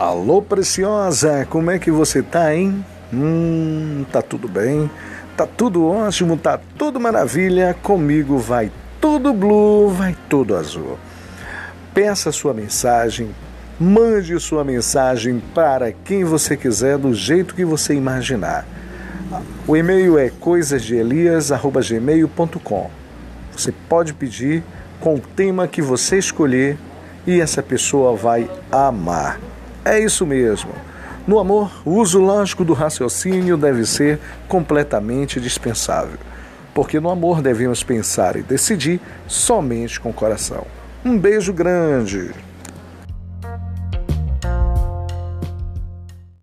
Alô, preciosa, como é que você tá, hein? Hum, tá tudo bem, tá tudo ótimo, tá tudo maravilha. Comigo vai tudo blue, vai tudo azul. Peça sua mensagem, mande sua mensagem para quem você quiser, do jeito que você imaginar. O e-mail é coisasdeelias.gmail.com. Você pode pedir com o tema que você escolher e essa pessoa vai amar. É isso mesmo. No amor, o uso lógico do raciocínio deve ser completamente dispensável, porque no amor devemos pensar e decidir somente com o coração. Um beijo grande.